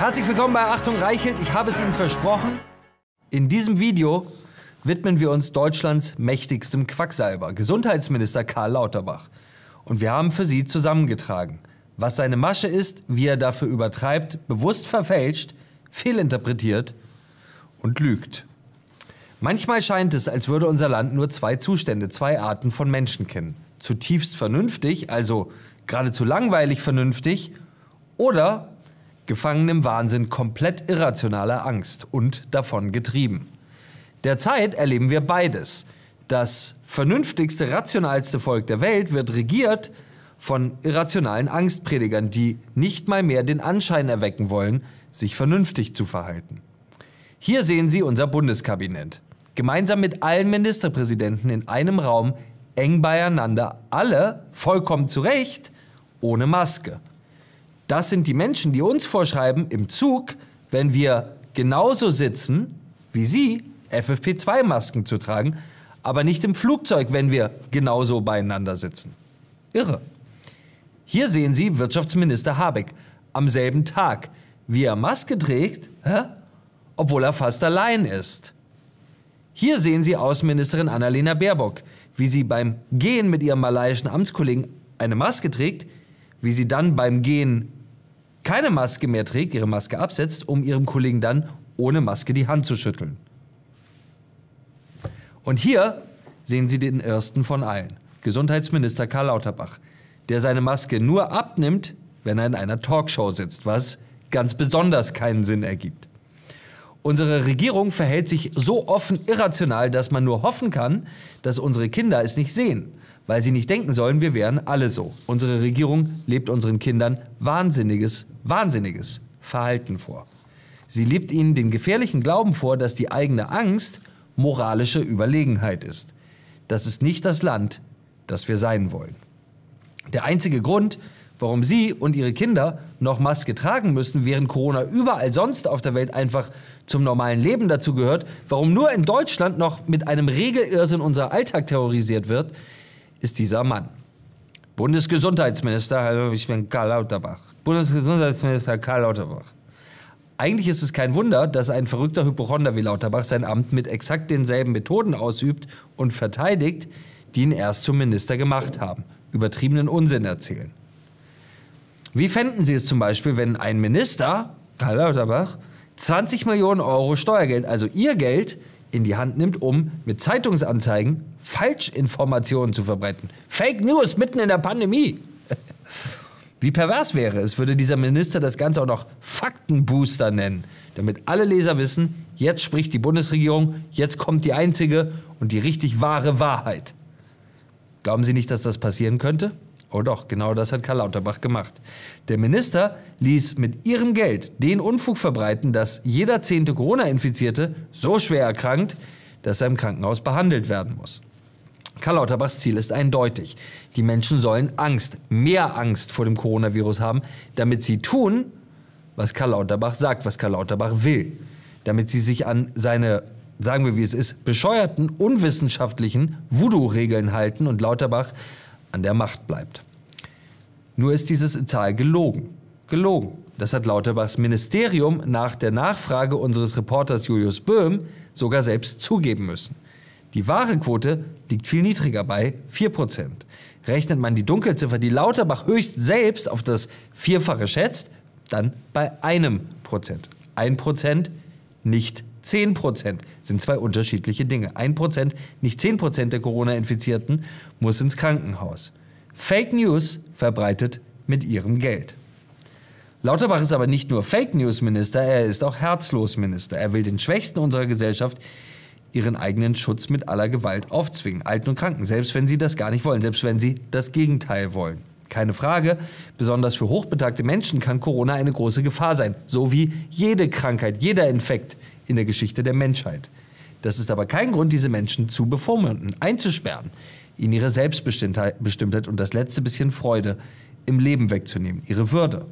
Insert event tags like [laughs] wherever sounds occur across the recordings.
Herzlich willkommen bei Achtung Reichelt. Ich habe es Ihnen versprochen. In diesem Video widmen wir uns Deutschlands mächtigstem Quacksalber, Gesundheitsminister Karl Lauterbach. Und wir haben für Sie zusammengetragen, was seine Masche ist, wie er dafür übertreibt, bewusst verfälscht, fehlinterpretiert und lügt. Manchmal scheint es, als würde unser Land nur zwei Zustände, zwei Arten von Menschen kennen. Zutiefst vernünftig, also geradezu langweilig vernünftig, oder gefangen im Wahnsinn komplett irrationaler Angst und davon getrieben. Derzeit erleben wir beides. Das vernünftigste, rationalste Volk der Welt wird regiert von irrationalen Angstpredigern, die nicht mal mehr den Anschein erwecken wollen, sich vernünftig zu verhalten. Hier sehen Sie unser Bundeskabinett. Gemeinsam mit allen Ministerpräsidenten in einem Raum, eng beieinander, alle, vollkommen zu Recht, ohne Maske. Das sind die Menschen, die uns vorschreiben, im Zug, wenn wir genauso sitzen wie Sie, FFP2-Masken zu tragen, aber nicht im Flugzeug, wenn wir genauso beieinander sitzen. Irre. Hier sehen Sie Wirtschaftsminister Habeck am selben Tag, wie er Maske trägt, hä? obwohl er fast allein ist. Hier sehen Sie Außenministerin Annalena Baerbock, wie sie beim Gehen mit ihrem malaiischen Amtskollegen eine Maske trägt, wie sie dann beim Gehen keine Maske mehr trägt, ihre Maske absetzt, um ihrem Kollegen dann ohne Maske die Hand zu schütteln. Und hier sehen Sie den ersten von allen, Gesundheitsminister Karl Lauterbach, der seine Maske nur abnimmt, wenn er in einer Talkshow sitzt, was ganz besonders keinen Sinn ergibt. Unsere Regierung verhält sich so offen irrational, dass man nur hoffen kann, dass unsere Kinder es nicht sehen weil sie nicht denken sollen, wir wären alle so. Unsere Regierung lebt unseren Kindern wahnsinniges, wahnsinniges Verhalten vor. Sie lebt ihnen den gefährlichen Glauben vor, dass die eigene Angst moralische Überlegenheit ist. Das ist nicht das Land, das wir sein wollen. Der einzige Grund, warum Sie und Ihre Kinder noch Maske tragen müssen, während Corona überall sonst auf der Welt einfach zum normalen Leben dazu gehört, warum nur in Deutschland noch mit einem Regelirrsinn unser Alltag terrorisiert wird, ist dieser Mann. Bundesgesundheitsminister, hallo, ich bin Karl Lauterbach. Bundesgesundheitsminister Karl Lauterbach. Eigentlich ist es kein Wunder, dass ein verrückter Hypochonder wie Lauterbach sein Amt mit exakt denselben Methoden ausübt und verteidigt, die ihn erst zum Minister gemacht haben. Übertriebenen Unsinn erzählen. Wie fänden Sie es zum Beispiel, wenn ein Minister, Karl Lauterbach, 20 Millionen Euro Steuergeld, also Ihr Geld, in die Hand nimmt, um mit Zeitungsanzeigen Falschinformationen zu verbreiten. Fake News mitten in der Pandemie. [laughs] Wie pervers wäre es, würde dieser Minister das Ganze auch noch Faktenbooster nennen, damit alle Leser wissen, jetzt spricht die Bundesregierung, jetzt kommt die einzige und die richtig wahre Wahrheit. Glauben Sie nicht, dass das passieren könnte? Oh doch, genau das hat Karl Lauterbach gemacht. Der Minister ließ mit ihrem Geld den Unfug verbreiten, dass jeder zehnte Corona-Infizierte so schwer erkrankt, dass er im Krankenhaus behandelt werden muss. Karl Lauterbachs Ziel ist eindeutig. Die Menschen sollen Angst, mehr Angst vor dem Coronavirus haben, damit sie tun, was Karl Lauterbach sagt, was Karl Lauterbach will. Damit sie sich an seine, sagen wir wie es ist, bescheuerten, unwissenschaftlichen Voodoo-Regeln halten und Lauterbach an der Macht bleibt. Nur ist diese Zahl gelogen. Gelogen. Das hat Lauterbachs Ministerium nach der Nachfrage unseres Reporters Julius Böhm sogar selbst zugeben müssen. Die wahre Quote liegt viel niedriger bei 4%. Rechnet man die Dunkelziffer, die Lauterbach höchst selbst auf das Vierfache schätzt, dann bei einem Prozent. Ein Prozent, nicht 10 Prozent sind zwei unterschiedliche Dinge. Ein Prozent, nicht 10 Prozent der Corona-Infizierten muss ins Krankenhaus. Fake News verbreitet mit ihrem Geld. Lauterbach ist aber nicht nur Fake News Minister, er ist auch herzlos Minister. Er will den Schwächsten unserer Gesellschaft ihren eigenen Schutz mit aller Gewalt aufzwingen. Alten und Kranken, selbst wenn sie das gar nicht wollen, selbst wenn sie das Gegenteil wollen. Keine Frage, besonders für hochbetagte Menschen kann Corona eine große Gefahr sein, so wie jede Krankheit, jeder Infekt in der Geschichte der Menschheit. Das ist aber kein Grund, diese Menschen zu bevormunden, einzusperren, ihnen ihre Selbstbestimmtheit und das letzte bisschen Freude im Leben wegzunehmen, ihre Würde.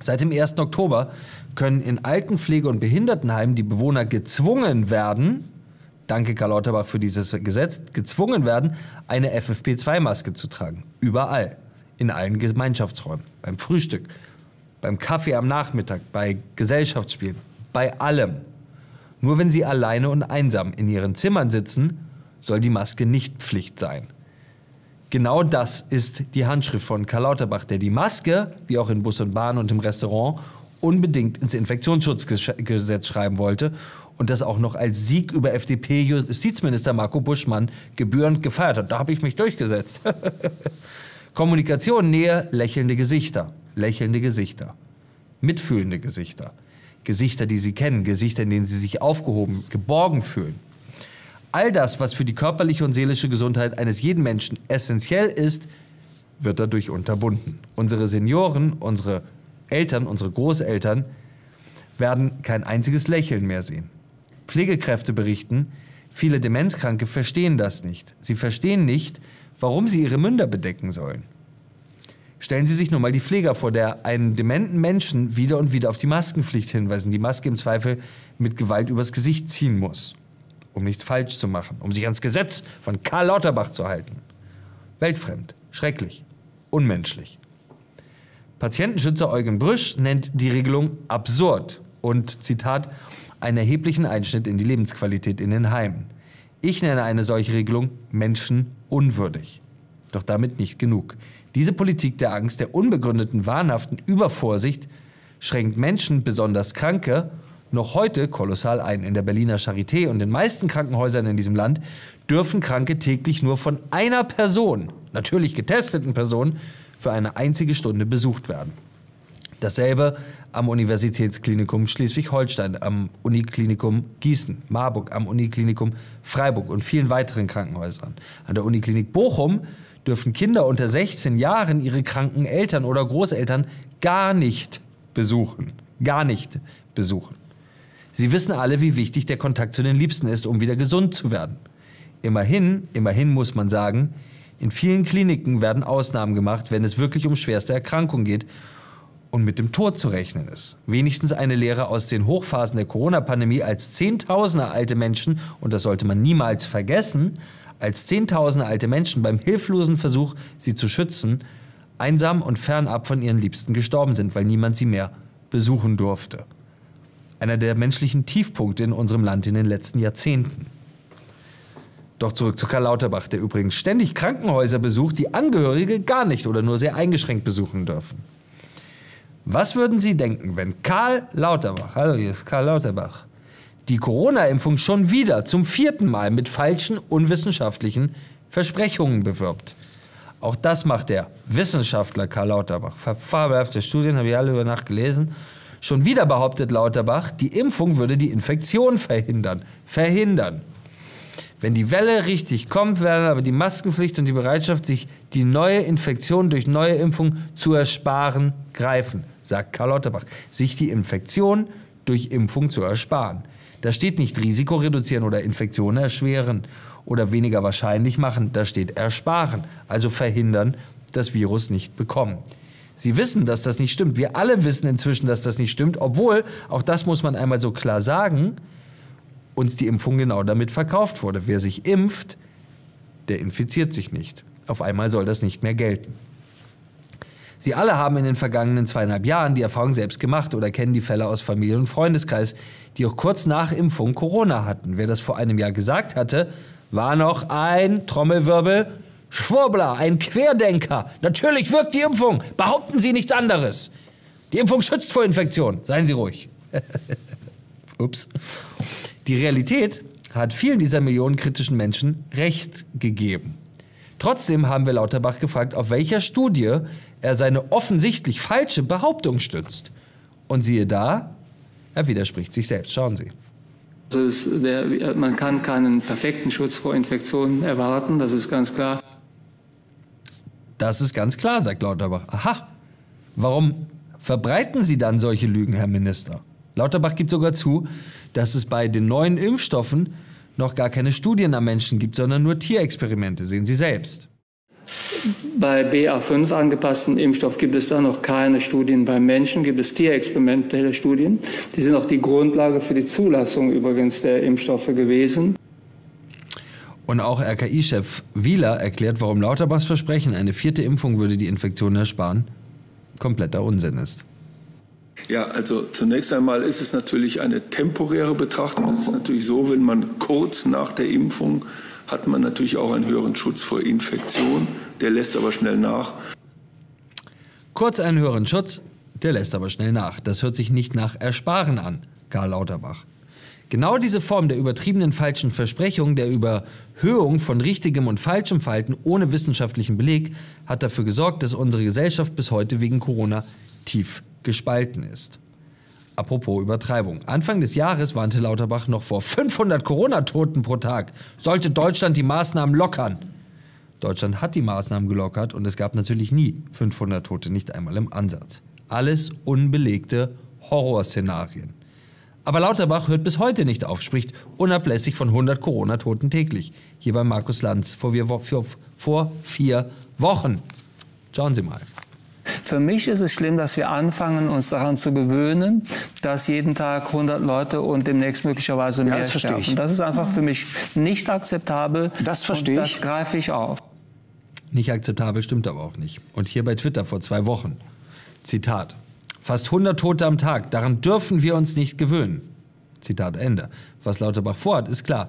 Seit dem 1. Oktober können in Altenpflege- und Behindertenheimen die Bewohner gezwungen werden, danke Karl Lauterbach für dieses Gesetz, gezwungen werden, eine FFP2-Maske zu tragen. Überall. In allen Gemeinschaftsräumen. Beim Frühstück, beim Kaffee am Nachmittag, bei Gesellschaftsspielen, bei allem. Nur wenn Sie alleine und einsam in Ihren Zimmern sitzen, soll die Maske nicht Pflicht sein. Genau das ist die Handschrift von Karl Lauterbach, der die Maske, wie auch in Bus und Bahn und im Restaurant, unbedingt ins Infektionsschutzgesetz schreiben wollte und das auch noch als Sieg über FDP-Justizminister Marco Buschmann gebührend gefeiert hat. Da habe ich mich durchgesetzt. [laughs] Kommunikation, Nähe, lächelnde Gesichter, lächelnde Gesichter, mitfühlende Gesichter, Gesichter, die Sie kennen, Gesichter, in denen Sie sich aufgehoben, geborgen fühlen. All das, was für die körperliche und seelische Gesundheit eines jeden Menschen essentiell ist, wird dadurch unterbunden. Unsere Senioren, unsere Eltern, unsere Großeltern werden kein einziges Lächeln mehr sehen. Pflegekräfte berichten, viele Demenzkranke verstehen das nicht. Sie verstehen nicht, warum sie ihre Münder bedecken sollen. Stellen Sie sich nur mal die Pfleger vor, der einen dementen Menschen wieder und wieder auf die Maskenpflicht hinweisen, die Maske im Zweifel mit Gewalt übers Gesicht ziehen muss, um nichts falsch zu machen, um sich ans Gesetz von Karl Lauterbach zu halten. Weltfremd, schrecklich, unmenschlich. Patientenschützer Eugen Brüsch nennt die Regelung absurd und, Zitat, einen erheblichen Einschnitt in die Lebensqualität in den Heimen. Ich nenne eine solche Regelung menschenunwürdig. Doch damit nicht genug. Diese Politik der Angst, der unbegründeten, wahnhaften Übervorsicht schränkt Menschen, besonders Kranke, noch heute kolossal ein. In der Berliner Charité und den meisten Krankenhäusern in diesem Land dürfen Kranke täglich nur von einer Person, natürlich getesteten Person, für eine einzige Stunde besucht werden. Dasselbe am Universitätsklinikum Schleswig-Holstein, am Uniklinikum Gießen, Marburg, am Uniklinikum Freiburg und vielen weiteren Krankenhäusern. An der Uniklinik Bochum dürfen Kinder unter 16 Jahren ihre kranken Eltern oder Großeltern gar nicht besuchen. Gar nicht besuchen. Sie wissen alle, wie wichtig der Kontakt zu den Liebsten ist, um wieder gesund zu werden. Immerhin, immerhin muss man sagen, in vielen Kliniken werden Ausnahmen gemacht, wenn es wirklich um schwerste Erkrankungen geht und mit dem Tod zu rechnen ist. Wenigstens eine Lehre aus den Hochphasen der Corona-Pandemie, als Zehntausende alte Menschen, und das sollte man niemals vergessen, als Zehntausende alte Menschen beim hilflosen Versuch, sie zu schützen, einsam und fernab von ihren Liebsten gestorben sind, weil niemand sie mehr besuchen durfte. Einer der menschlichen Tiefpunkte in unserem Land in den letzten Jahrzehnten. Doch zurück zu Karl Lauterbach, der übrigens ständig Krankenhäuser besucht, die Angehörige gar nicht oder nur sehr eingeschränkt besuchen dürfen. Was würden Sie denken, wenn Karl Lauterbach, hallo, hier ist Karl Lauterbach, die Corona-Impfung schon wieder zum vierten Mal mit falschen, unwissenschaftlichen Versprechungen bewirbt? Auch das macht der Wissenschaftler Karl Lauterbach. Fabelhafte Studien, habe ich alle über Nacht gelesen. Schon wieder behauptet Lauterbach, die Impfung würde die Infektion verhindern. Verhindern. Wenn die Welle richtig kommt, werden aber die Maskenpflicht und die Bereitschaft, sich die neue Infektion durch neue Impfung zu ersparen, greifen, sagt Karl Lauterbach. Sich die Infektion durch Impfung zu ersparen. Da steht nicht Risiko reduzieren oder Infektionen erschweren oder weniger wahrscheinlich machen, da steht ersparen, also verhindern, das Virus nicht bekommen. Sie wissen, dass das nicht stimmt. Wir alle wissen inzwischen, dass das nicht stimmt, obwohl, auch das muss man einmal so klar sagen, uns die Impfung genau damit verkauft wurde. Wer sich impft, der infiziert sich nicht. Auf einmal soll das nicht mehr gelten. Sie alle haben in den vergangenen zweieinhalb Jahren die Erfahrung selbst gemacht oder kennen die Fälle aus Familie und Freundeskreis, die auch kurz nach Impfung Corona hatten. Wer das vor einem Jahr gesagt hatte, war noch ein Trommelwirbel Schwurbler, ein Querdenker. Natürlich wirkt die Impfung. Behaupten Sie nichts anderes. Die Impfung schützt vor Infektion. Seien Sie ruhig. [laughs] Ups. Die Realität hat vielen dieser Millionen kritischen Menschen Recht gegeben. Trotzdem haben wir Lauterbach gefragt, auf welcher Studie er seine offensichtlich falsche Behauptung stützt. Und siehe da, er widerspricht sich selbst. Schauen Sie. Also der, man kann keinen perfekten Schutz vor Infektionen erwarten, das ist ganz klar. Das ist ganz klar, sagt Lauterbach. Aha, warum verbreiten Sie dann solche Lügen, Herr Minister? Lauterbach gibt sogar zu, dass es bei den neuen Impfstoffen noch gar keine Studien am Menschen gibt, sondern nur Tierexperimente. Sehen Sie selbst. Bei BA5 angepassten Impfstoff gibt es da noch keine Studien beim Menschen, gibt es tierexperimentelle Studien. Die sind auch die Grundlage für die Zulassung übrigens der Impfstoffe gewesen. Und auch RKI-Chef Wieler erklärt, warum Lauterbachs Versprechen, eine vierte Impfung würde die Infektion ersparen, kompletter Unsinn ist. Ja, also zunächst einmal ist es natürlich eine temporäre Betrachtung. Es ist natürlich so, wenn man kurz nach der Impfung hat man natürlich auch einen höheren Schutz vor Infektion. Der lässt aber schnell nach. Kurz einen höheren Schutz, der lässt aber schnell nach. Das hört sich nicht nach Ersparen an, Karl Lauterbach. Genau diese Form der übertriebenen falschen Versprechung, der Überhöhung von richtigem und falschem Verhalten ohne wissenschaftlichen Beleg hat dafür gesorgt, dass unsere Gesellschaft bis heute wegen Corona tief gespalten ist. Apropos Übertreibung. Anfang des Jahres warnte Lauterbach noch vor 500 Corona-Toten pro Tag. Sollte Deutschland die Maßnahmen lockern? Deutschland hat die Maßnahmen gelockert und es gab natürlich nie 500 Tote, nicht einmal im Ansatz. Alles unbelegte Horrorszenarien. Aber Lauterbach hört bis heute nicht auf, spricht unablässig von 100 Corona-Toten täglich. Hier bei Markus Lanz vor, vier Wochen. Schauen Sie mal. Für mich ist es schlimm, dass wir anfangen, uns daran zu gewöhnen, dass jeden Tag 100 Leute und demnächst möglicherweise mehr ja, das sterben. Ich. Das ist einfach für mich nicht akzeptabel. Das verstehe ich. Das greife ich auf. Nicht akzeptabel stimmt aber auch nicht. Und hier bei Twitter vor zwei Wochen. Zitat. Fast 100 Tote am Tag, daran dürfen wir uns nicht gewöhnen. Zitat Ende. Was Lauterbach vorhat, ist klar.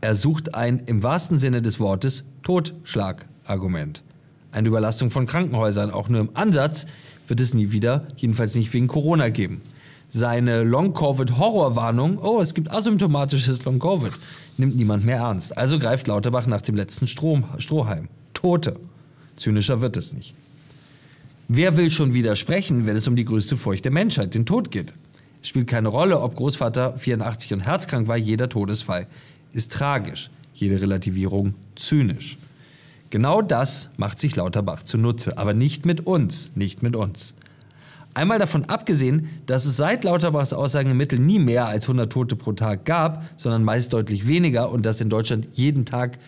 Er sucht ein im wahrsten Sinne des Wortes Totschlagargument. Eine Überlastung von Krankenhäusern, auch nur im Ansatz, wird es nie wieder, jedenfalls nicht wegen Corona geben. Seine Long-Covid-Horrorwarnung, oh, es gibt asymptomatisches Long-Covid, nimmt niemand mehr ernst. Also greift Lauterbach nach dem letzten Strom, Strohhalm. Tote. Zynischer wird es nicht. Wer will schon widersprechen, wenn es um die größte Furcht der Menschheit, den Tod geht? Es spielt keine Rolle, ob Großvater 84 und herzkrank war, jeder Todesfall ist tragisch, jede Relativierung zynisch. Genau das macht sich Lauterbach zunutze, aber nicht mit uns, nicht mit uns. Einmal davon abgesehen, dass es seit Lauterbachs Aussagen im Mittel nie mehr als 100 Tote pro Tag gab, sondern meist deutlich weniger und dass in Deutschland jeden Tag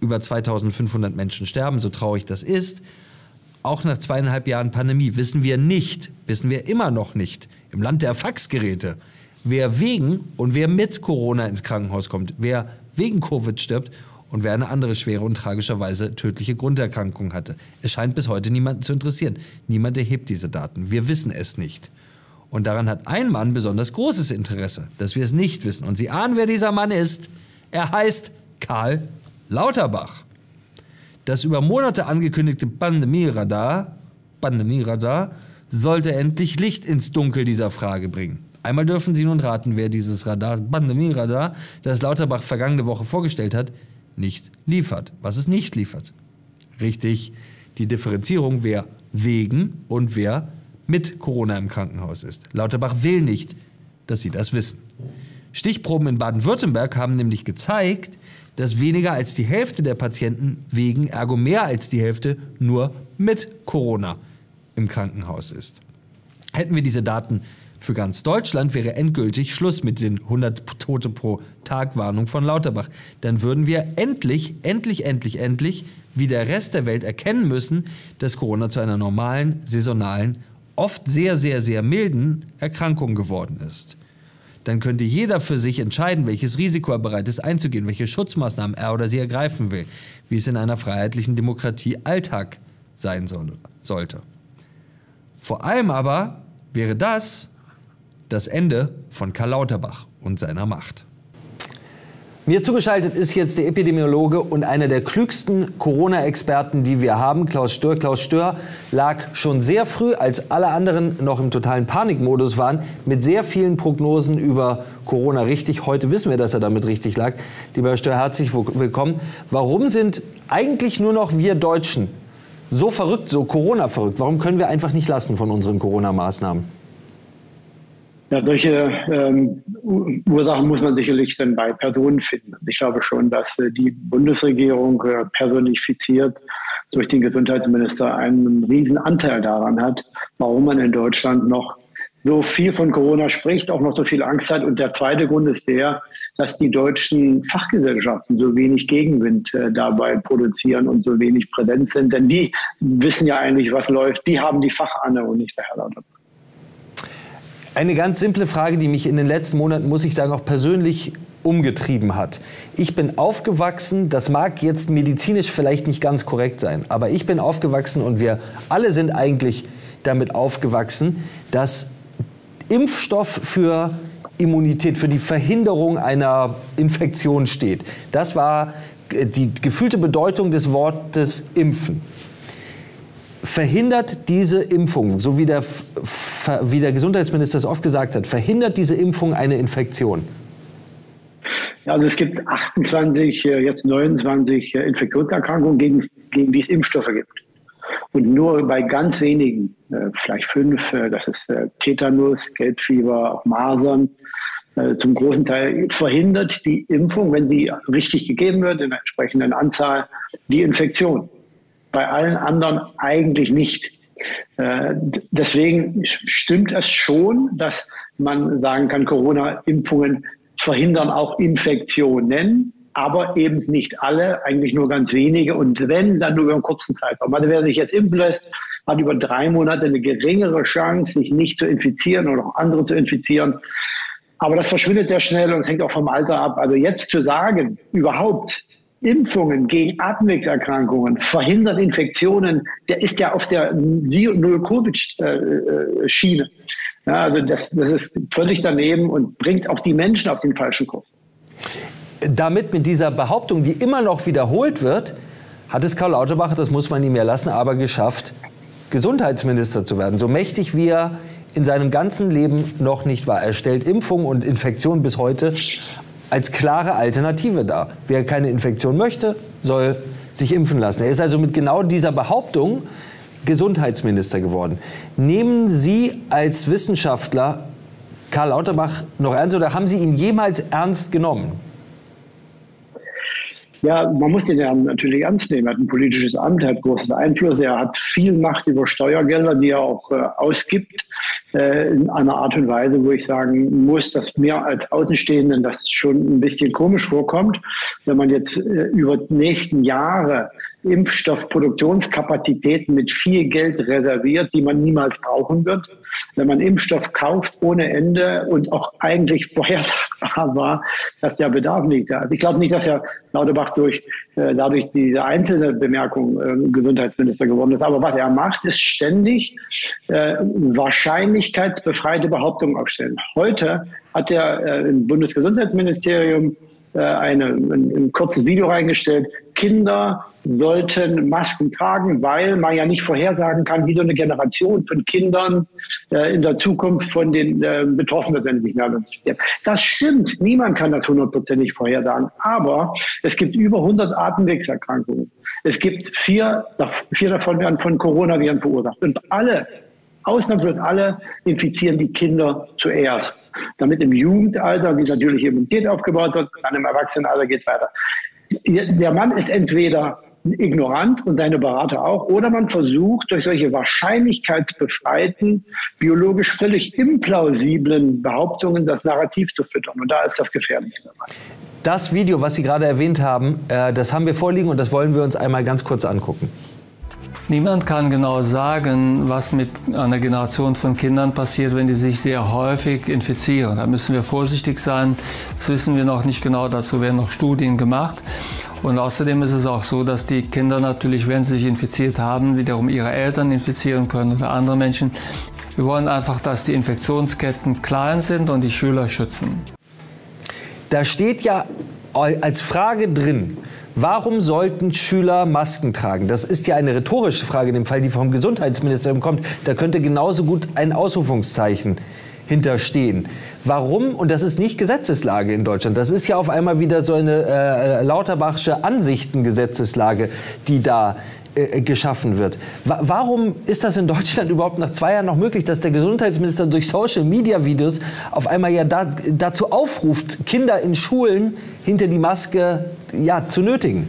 über 2500 Menschen sterben, so traurig das ist. Auch nach zweieinhalb Jahren Pandemie wissen wir nicht, wissen wir immer noch nicht, im Land der Faxgeräte, wer wegen und wer mit Corona ins Krankenhaus kommt, wer wegen Covid stirbt und wer eine andere schwere und tragischerweise tödliche Grunderkrankung hatte. Es scheint bis heute niemanden zu interessieren. Niemand erhebt diese Daten. Wir wissen es nicht. Und daran hat ein Mann besonders großes Interesse, dass wir es nicht wissen. Und Sie ahnen, wer dieser Mann ist. Er heißt Karl Lauterbach. Das über Monate angekündigte Pandemieradar, Pandemieradar sollte endlich Licht ins Dunkel dieser Frage bringen. Einmal dürfen Sie nun raten, wer dieses Radar, Pandemieradar, das Lauterbach vergangene Woche vorgestellt hat, nicht liefert. Was es nicht liefert. Richtig, die Differenzierung, wer wegen und wer mit Corona im Krankenhaus ist. Lauterbach will nicht, dass Sie das wissen. Stichproben in Baden-Württemberg haben nämlich gezeigt, dass weniger als die Hälfte der Patienten wegen, ergo mehr als die Hälfte, nur mit Corona im Krankenhaus ist. Hätten wir diese Daten für ganz Deutschland wäre endgültig Schluss mit den 100 Tote pro Tag Warnung von Lauterbach. Dann würden wir endlich, endlich, endlich, endlich, wie der Rest der Welt erkennen müssen, dass Corona zu einer normalen, saisonalen, oft sehr, sehr, sehr milden Erkrankung geworden ist. Dann könnte jeder für sich entscheiden, welches Risiko er bereit ist einzugehen, welche Schutzmaßnahmen er oder sie ergreifen will, wie es in einer freiheitlichen Demokratie Alltag sein soll, sollte. Vor allem aber wäre das das Ende von Karl Lauterbach und seiner Macht. Mir zugeschaltet ist jetzt der Epidemiologe und einer der klügsten Corona-Experten, die wir haben, Klaus Stör. Klaus Stör lag schon sehr früh, als alle anderen noch im totalen Panikmodus waren, mit sehr vielen Prognosen über Corona richtig. Heute wissen wir, dass er damit richtig lag. Lieber Herr Stör, herzlich willkommen. Warum sind eigentlich nur noch wir Deutschen so verrückt, so Corona-verrückt? Warum können wir einfach nicht lassen von unseren Corona-Maßnahmen? Ja, solche ähm, Ursachen muss man sicherlich dann bei Personen finden. Ich glaube schon, dass äh, die Bundesregierung äh, personifiziert durch den Gesundheitsminister einen riesen Anteil daran hat, warum man in Deutschland noch so viel von Corona spricht, auch noch so viel Angst hat. Und der zweite Grund ist der, dass die deutschen Fachgesellschaften so wenig Gegenwind äh, dabei produzieren und so wenig präsent sind. Denn die wissen ja eigentlich, was läuft. Die haben die Fachahne und nicht der Herr Lauterbach. Eine ganz simple Frage, die mich in den letzten Monaten, muss ich sagen, auch persönlich umgetrieben hat. Ich bin aufgewachsen, das mag jetzt medizinisch vielleicht nicht ganz korrekt sein, aber ich bin aufgewachsen und wir alle sind eigentlich damit aufgewachsen, dass Impfstoff für Immunität, für die Verhinderung einer Infektion steht. Das war äh, die gefühlte Bedeutung des Wortes Impfen. Verhindert diese Impfung, so wie der, wie der Gesundheitsminister es oft gesagt hat, verhindert diese Impfung eine Infektion? Ja, also es gibt 28, äh, jetzt 29 äh, Infektionserkrankungen, gegen, gegen die es Impfstoffe gibt. Und nur bei ganz wenigen, vielleicht fünf, das ist Tetanus, Gelbfieber, auch Masern, äh, zum großen Teil verhindert die Impfung, wenn die richtig gegeben wird, in der entsprechenden Anzahl, die Infektion. Bei allen anderen eigentlich nicht. Äh, deswegen stimmt es schon, dass man sagen kann, Corona-Impfungen verhindern auch Infektionen, aber eben nicht alle, eigentlich nur ganz wenige. Und wenn, dann nur über einen kurzen Zeitraum. Also wer sich jetzt impfen lässt, hat über drei Monate eine geringere Chance, sich nicht zu infizieren oder auch andere zu infizieren, aber das verschwindet sehr schnell und hängt auch vom Alter ab. Also jetzt zu sagen, überhaupt Impfungen gegen Atemwegserkrankungen verhindern Infektionen, der ist ja auf der Null-Covid-Schiene. Ja, also das, das ist völlig daneben und bringt auch die Menschen auf den falschen Kurs. Damit mit dieser Behauptung, die immer noch wiederholt wird, hat es Karl Lauterbach, das muss man ihm ja lassen, aber geschafft, Gesundheitsminister zu werden. So mächtig wie er in seinem ganzen Leben noch nicht war. Er stellt Impfung und Infektion bis heute als klare Alternative dar. Wer keine Infektion möchte, soll sich impfen lassen. Er ist also mit genau dieser Behauptung Gesundheitsminister geworden. Nehmen Sie als Wissenschaftler Karl Lauterbach noch ernst oder haben Sie ihn jemals ernst genommen? Ja, man muss den ja natürlich ernst nehmen. Er hat ein politisches Amt, er hat großen Einfluss, er hat viel Macht über Steuergelder, die er auch äh, ausgibt, in einer Art und Weise, wo ich sagen muss, dass mir als Außenstehenden das schon ein bisschen komisch vorkommt, wenn man jetzt äh, über die nächsten Jahre Impfstoffproduktionskapazitäten mit viel Geld reserviert, die man niemals brauchen wird. Wenn man Impfstoff kauft ohne Ende und auch eigentlich vorhersagbar war, dass der Bedarf nicht da ist. Ich glaube nicht, dass Herr Lauterbach durch, äh, dadurch diese einzelne Bemerkung äh, Gesundheitsminister geworden ist. Aber was er macht, ist ständig äh, wahrscheinlichkeitsbefreite Behauptungen aufstellen. Heute hat er äh, im Bundesgesundheitsministerium eine, ein, ein, kurzes Video reingestellt. Kinder sollten Masken tragen, weil man ja nicht vorhersagen kann, wie so eine Generation von Kindern äh, in der Zukunft von den äh, Betroffenen sind. Das stimmt. Niemand kann das hundertprozentig vorhersagen. Aber es gibt über 100 Atemwegserkrankungen. Es gibt vier, vier davon werden von Coronaviren verursacht. Und alle ausnahmslos alle infizieren die Kinder zuerst. Damit im Jugendalter die natürliche Immunität aufgebaut wird, dann im Erwachsenenalter geht es weiter. Der Mann ist entweder ignorant und seine Berater auch, oder man versucht durch solche wahrscheinlichkeitsbefreiten, biologisch völlig implausiblen Behauptungen das Narrativ zu füttern. Und da ist das gefährlich. Das Video, was Sie gerade erwähnt haben, äh, das haben wir vorliegen und das wollen wir uns einmal ganz kurz angucken. Niemand kann genau sagen, was mit einer Generation von Kindern passiert, wenn die sich sehr häufig infizieren. Da müssen wir vorsichtig sein. Das wissen wir noch nicht genau. Dazu werden noch Studien gemacht. Und außerdem ist es auch so, dass die Kinder natürlich, wenn sie sich infiziert haben, wiederum ihre Eltern infizieren können oder andere Menschen. Wir wollen einfach, dass die Infektionsketten klein sind und die Schüler schützen. Da steht ja als Frage drin, Warum sollten Schüler Masken tragen? Das ist ja eine rhetorische Frage in dem Fall, die vom Gesundheitsministerium kommt. Da könnte genauso gut ein Ausrufungszeichen hinterstehen. Warum? Und das ist nicht Gesetzeslage in Deutschland. Das ist ja auf einmal wieder so eine äh, Lauterbachsche Ansichtengesetzeslage, die da äh, geschaffen wird. Warum ist das in Deutschland [laughs] überhaupt nach zwei Jahren noch möglich, dass der Gesundheitsminister durch Social-Media-Videos auf einmal ja da, dazu aufruft, Kinder in Schulen hinter die Maske ja, zu nötigen?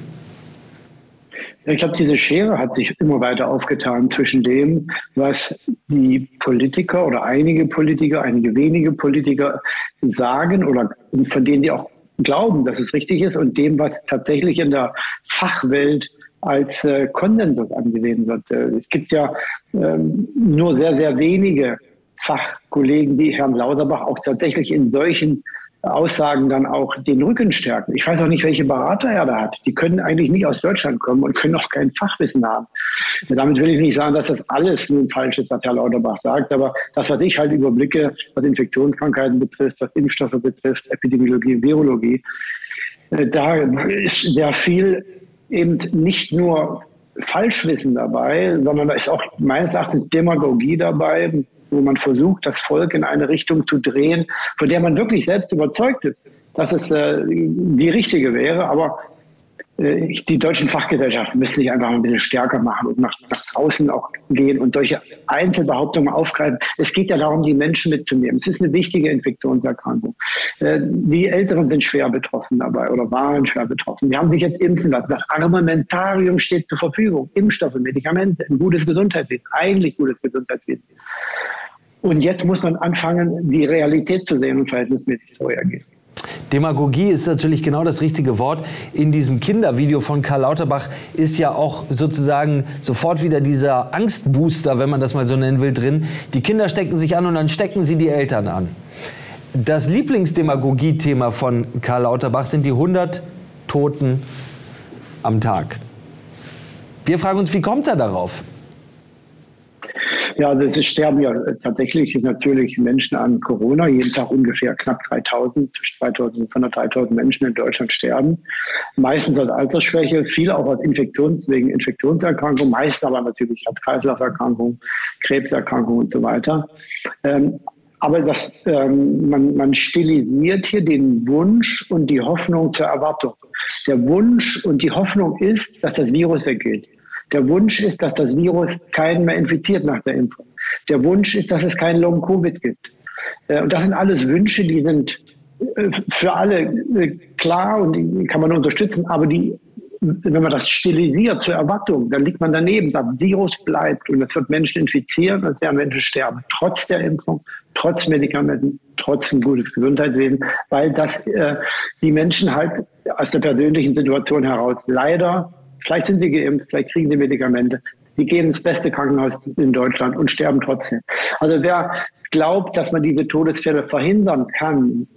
Ich glaube, diese Schere hat sich immer weiter aufgetan zwischen dem, was die Politiker oder einige Politiker, einige wenige Politiker sagen oder von denen die auch glauben, dass es richtig ist und dem, was tatsächlich in der Fachwelt als äh, Konsensus angesehen wird. Es gibt ja ähm, nur sehr, sehr wenige Fachkollegen, die Herrn Lauterbach auch tatsächlich in solchen Aussagen dann auch den Rücken stärken. Ich weiß auch nicht, welche Berater er da hat. Die können eigentlich nicht aus Deutschland kommen und können auch kein Fachwissen haben. Damit will ich nicht sagen, dass das alles nun falsch ist, was Herr Lauterbach sagt, aber das, was ich halt überblicke, was Infektionskrankheiten betrifft, was Impfstoffe betrifft, Epidemiologie Virologie, äh, da ist sehr viel eben nicht nur Falschwissen dabei, sondern da ist auch meines Erachtens Demagogie dabei, wo man versucht, das Volk in eine Richtung zu drehen, von der man wirklich selbst überzeugt ist, dass es äh, die richtige wäre. Aber die deutschen Fachgesellschaften müssen sich einfach ein bisschen stärker machen und nach, nach draußen auch gehen und solche Einzelbehauptungen aufgreifen. Es geht ja darum, die Menschen mitzunehmen. Es ist eine wichtige Infektionserkrankung. Äh, die Älteren sind schwer betroffen dabei oder waren schwer betroffen. Die haben sich jetzt impfen lassen. Das Armamentarium steht zur Verfügung. Impfstoffe, Medikamente, ein gutes Gesundheitswesen, eigentlich gutes Gesundheitswesen. Und jetzt muss man anfangen, die Realität zu sehen und verhältnismäßig zu reagieren. Demagogie ist natürlich genau das richtige Wort. In diesem Kindervideo von Karl Lauterbach ist ja auch sozusagen sofort wieder dieser Angstbooster, wenn man das mal so nennen will, drin. Die Kinder stecken sich an und dann stecken sie die Eltern an. Das Lieblingsdemagogie-Thema von Karl Lauterbach sind die 100 Toten am Tag. Wir fragen uns, wie kommt er darauf? Ja, also es sterben ja tatsächlich natürlich Menschen an Corona. Jeden Tag ungefähr knapp 3000, zwischen 2500 3000 Menschen in Deutschland sterben. Meistens aus Altersschwäche, viele auch aus Infektions, wegen Infektionserkrankungen, meist aber natürlich als Kreislauferkrankungen, Krebserkrankungen und so weiter. Ähm, aber das, ähm, man, man stilisiert hier den Wunsch und die Hoffnung zur Erwartung. Der Wunsch und die Hoffnung ist, dass das Virus weggeht. Der Wunsch ist, dass das Virus keinen mehr infiziert nach der Impfung. Der Wunsch ist, dass es keinen Long-Covid gibt. Äh, und das sind alles Wünsche, die sind äh, für alle äh, klar und die kann man unterstützen, aber die, wenn man das stilisiert zur Erwartung, dann liegt man daneben, sagt, Virus bleibt und es wird Menschen infizieren, es werden Menschen sterben, trotz der Impfung, trotz Medikamenten, trotz ein gutes Gesundheitswesen, weil das äh, die Menschen halt aus der persönlichen Situation heraus leider Vielleicht sind sie geimpft, vielleicht kriegen sie Medikamente. Sie gehen ins beste Krankenhaus in Deutschland und sterben trotzdem. Also wer glaubt, dass man diese Todesfälle verhindern kann,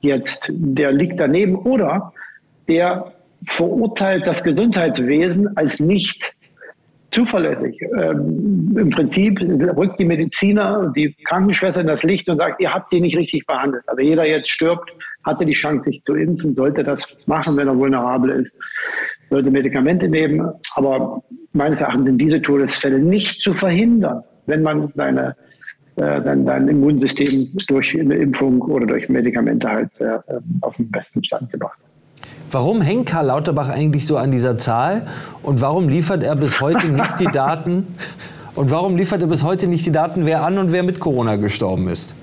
jetzt, der liegt daneben oder der verurteilt das Gesundheitswesen als nicht zuverlässig. Ähm, Im Prinzip rückt die Mediziner, die Krankenschwester in das Licht und sagt, ihr habt sie nicht richtig behandelt. Also jeder jetzt stirbt, hatte die Chance, sich zu impfen, sollte das machen, wenn er vulnerabel ist sollte Medikamente nehmen. Aber meines Erachtens sind diese Todesfälle nicht zu verhindern, wenn man seine, äh, sein, sein Immunsystem durch eine Impfung oder durch Medikamente halt äh, auf den besten Stand gebracht hat. Warum hängt Karl Lauterbach eigentlich so an dieser Zahl und warum liefert er bis heute nicht die Daten? Und warum liefert er bis heute nicht die Daten, wer an und wer mit Corona gestorben ist?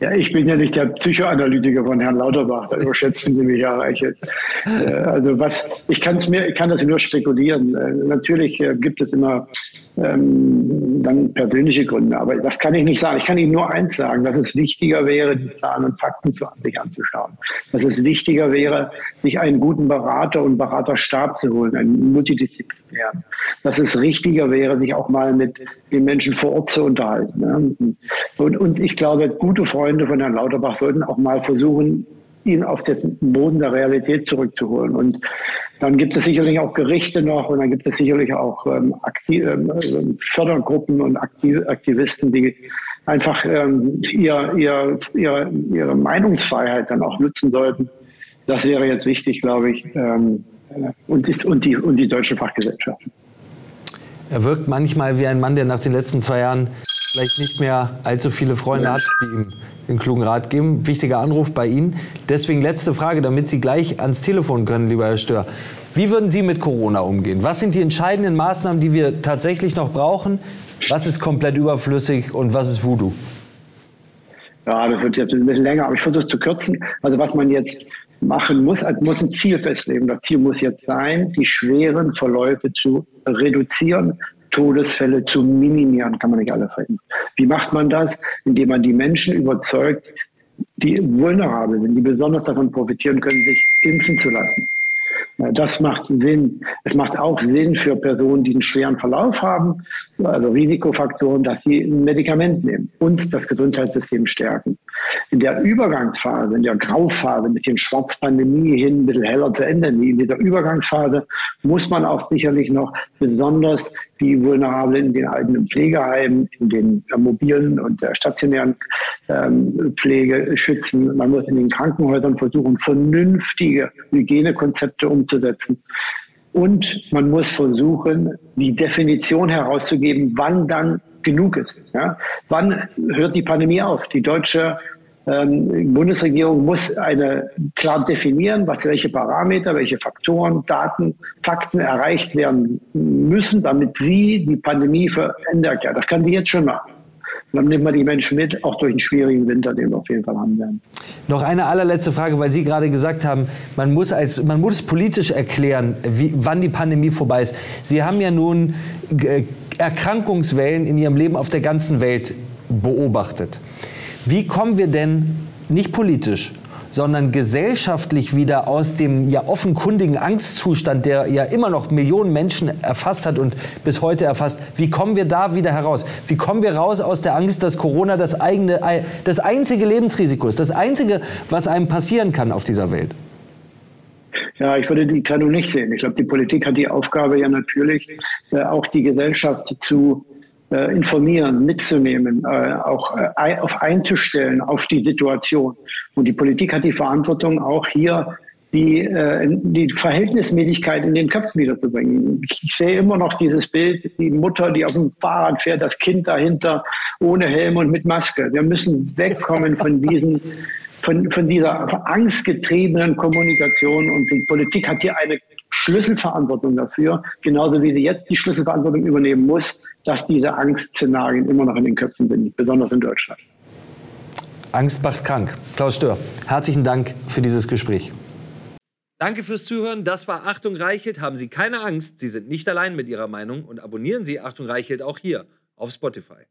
Ja, ich bin ja nicht der Psychoanalytiker von Herrn Lauterbach, da überschätzen Sie mich ja, Reichelt. Äh, also was, ich kann es mir, ich kann das nur spekulieren. Äh, natürlich äh, gibt es immer ähm, dann persönliche Gründe. Aber das kann ich nicht sagen. Ich kann Ihnen nur eins sagen, dass es wichtiger wäre, die Zahlen und Fakten zu sich anzuschauen. Dass es wichtiger wäre, sich einen guten Berater und Beraterstab zu holen, einen multidisziplinären. Dass es richtiger wäre, sich auch mal mit den Menschen vor Ort zu unterhalten. Und, und ich glaube, gute Freunde von Herrn Lauterbach sollten auch mal versuchen, ihn auf den Boden der Realität zurückzuholen. Und dann gibt es sicherlich auch Gerichte noch und dann gibt es sicherlich auch ähm, Aktiv ähm, Fördergruppen und Aktiv Aktivisten, die einfach ähm, ihr, ihr, ihr, ihre Meinungsfreiheit dann auch nutzen sollten. Das wäre jetzt wichtig, glaube ich, ähm, und, die, und, die, und die deutsche Fachgesellschaft. Er wirkt manchmal wie ein Mann, der nach den letzten zwei Jahren vielleicht nicht mehr allzu viele Freunde hat, die ihm den klugen Rat geben. Wichtiger Anruf bei Ihnen. Deswegen letzte Frage, damit Sie gleich ans Telefon können, lieber Herr Stör. Wie würden Sie mit Corona umgehen? Was sind die entscheidenden Maßnahmen, die wir tatsächlich noch brauchen? Was ist komplett überflüssig und was ist Voodoo? Ja, das wird jetzt ein bisschen länger, aber ich versuche es zu kürzen. Also was man jetzt machen muss, also muss ein Ziel festlegen. Das Ziel muss jetzt sein, die schweren Verläufe zu reduzieren, Todesfälle zu minimieren, kann man nicht alle verhindern. Wie macht man das? Indem man die Menschen überzeugt, die vulnerabel sind, die besonders davon profitieren können, sich impfen zu lassen. Das macht Sinn. Es macht auch Sinn für Personen, die einen schweren Verlauf haben, also Risikofaktoren, dass sie ein Medikament nehmen und das Gesundheitssystem stärken. In der Übergangsphase, in der Grauphase, ein bisschen Schwarzpandemie hin, ein bisschen heller zu Ende, in dieser Übergangsphase muss man auch sicherlich noch besonders die Vulnerablen in den alten Pflegeheimen, in den mobilen und stationären ähm, Pflege schützen. Man muss in den Krankenhäusern versuchen, vernünftige Hygienekonzepte umzusetzen. Und man muss versuchen, die Definition herauszugeben, wann dann genug ist. Ja? Wann hört die Pandemie auf? Die deutsche ähm, Bundesregierung muss eine klar definieren, was welche Parameter, welche Faktoren, Daten, Fakten erreicht werden müssen, damit sie die Pandemie für Ende. Das kann die jetzt schon machen. Dann nimmt man die Menschen mit, auch durch einen schwierigen Winter, den wir auf jeden Fall haben werden. Noch eine allerletzte Frage, weil Sie gerade gesagt haben, man muss, als, man muss politisch erklären, wie, wann die Pandemie vorbei ist. Sie haben ja nun äh, Erkrankungswellen in Ihrem Leben auf der ganzen Welt beobachtet. Wie kommen wir denn nicht politisch, sondern gesellschaftlich wieder aus dem ja offenkundigen Angstzustand, der ja immer noch Millionen Menschen erfasst hat und bis heute erfasst. Wie kommen wir da wieder heraus? Wie kommen wir raus aus der Angst, dass Corona das eigene, das einzige Lebensrisiko ist, das einzige, was einem passieren kann auf dieser Welt? Ja, ich würde die Trennung nicht sehen. Ich glaube, die Politik hat die Aufgabe ja natürlich, äh, auch die Gesellschaft zu äh, informieren, mitzunehmen, äh, auch äh, auf einzustellen auf die Situation. Und die Politik hat die Verantwortung, auch hier die, äh, die Verhältnismäßigkeit in den Köpfen wiederzubringen. Ich sehe immer noch dieses Bild, die Mutter, die auf dem Fahrrad fährt, das Kind dahinter ohne Helm und mit Maske. Wir müssen wegkommen von diesen von, von dieser angstgetriebenen Kommunikation und die Politik hat hier eine Schlüsselverantwortung dafür, genauso wie sie jetzt die Schlüsselverantwortung übernehmen muss, dass diese Angstszenarien immer noch in den Köpfen sind, besonders in Deutschland. Angst macht krank. Klaus Stör, herzlichen Dank für dieses Gespräch. Danke fürs Zuhören. Das war Achtung Reichelt. Haben Sie keine Angst, Sie sind nicht allein mit Ihrer Meinung und abonnieren Sie Achtung Reichelt auch hier auf Spotify.